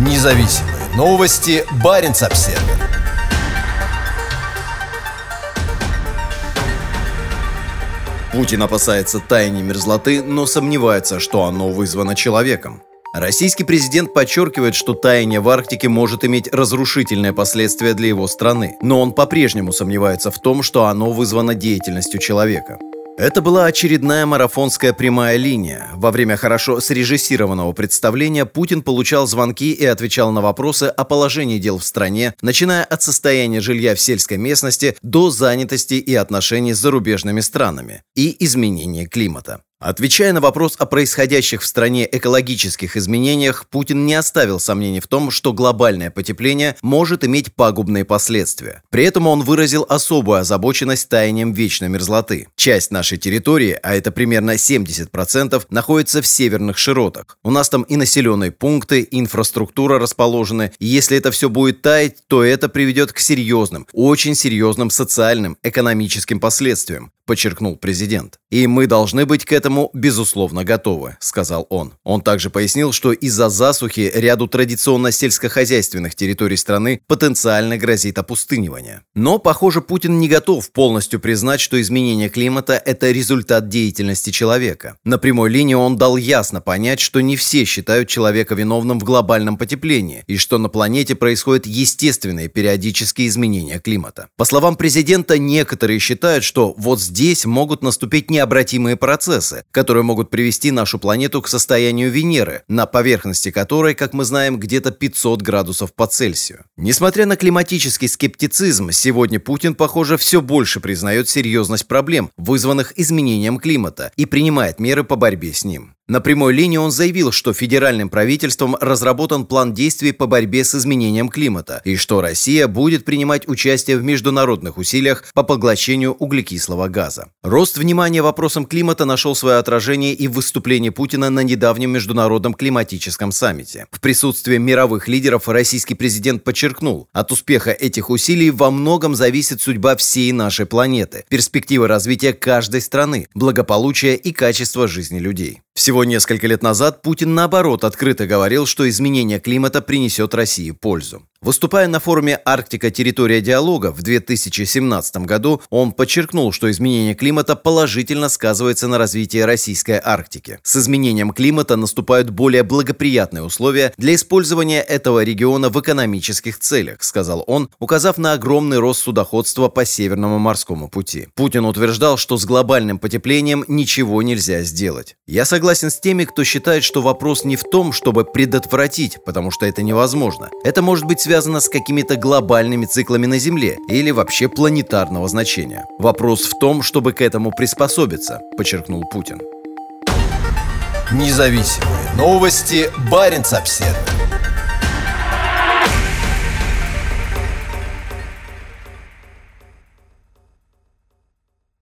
Независимые новости. Барин обсерва Путин опасается таяния мерзлоты, но сомневается, что оно вызвано человеком. Российский президент подчеркивает, что таяние в Арктике может иметь разрушительные последствия для его страны, но он по-прежнему сомневается в том, что оно вызвано деятельностью человека. Это была очередная марафонская прямая линия. Во время хорошо срежиссированного представления Путин получал звонки и отвечал на вопросы о положении дел в стране, начиная от состояния жилья в сельской местности до занятости и отношений с зарубежными странами и изменения климата. Отвечая на вопрос о происходящих в стране экологических изменениях, Путин не оставил сомнений в том, что глобальное потепление может иметь пагубные последствия. При этом он выразил особую озабоченность таянием вечной мерзлоты. Часть нашей территории, а это примерно 70%, находится в северных широтах. У нас там и населенные пункты, и инфраструктура расположены, и если это все будет таять, то это приведет к серьезным, очень серьезным социальным, экономическим последствиям подчеркнул президент. «И мы должны быть к этому, безусловно, готовы», — сказал он. Он также пояснил, что из-за засухи ряду традиционно сельскохозяйственных территорий страны потенциально грозит опустынивание. Но, похоже, Путин не готов полностью признать, что изменение климата – это результат деятельности человека. На прямой линии он дал ясно понять, что не все считают человека виновным в глобальном потеплении и что на планете происходят естественные периодические изменения климата. По словам президента, некоторые считают, что вот здесь могут наступить необратимые процессы, которые могут привести нашу планету к состоянию Венеры, на поверхности которой, как мы знаем, где-то 500 градусов по Цельсию. Несмотря на климатический скептицизм, сегодня Путин, похоже, все больше признает серьезность проблем, вызванных изменением климата, и принимает меры по борьбе с ним. На прямой линии он заявил, что федеральным правительством разработан план действий по борьбе с изменением климата и что Россия будет принимать участие в международных усилиях по поглощению углекислого газа. Рост внимания вопросам климата нашел свое отражение и в выступлении Путина на недавнем международном климатическом саммите. В присутствии мировых лидеров российский президент подчеркнул, от успеха этих усилий во многом зависит судьба всей нашей планеты, перспективы развития каждой страны, благополучие и качество жизни людей. Всего несколько лет назад Путин, наоборот, открыто говорил, что изменение климата принесет России пользу. Выступая на форуме «Арктика. Территория диалога» в 2017 году, он подчеркнул, что изменение климата положительно сказывается на развитии российской Арктики. С изменением климата наступают более благоприятные условия для использования этого региона в экономических целях, сказал он, указав на огромный рост судоходства по Северному морскому пути. Путин утверждал, что с глобальным потеплением ничего нельзя сделать. Я согласен с теми, кто считает, что вопрос не в том, чтобы предотвратить, потому что это невозможно. Это может быть связано с какими-то глобальными циклами на Земле или вообще планетарного значения. Вопрос в том, чтобы к этому приспособиться, подчеркнул Путин. Независимые новости. Барин обседный.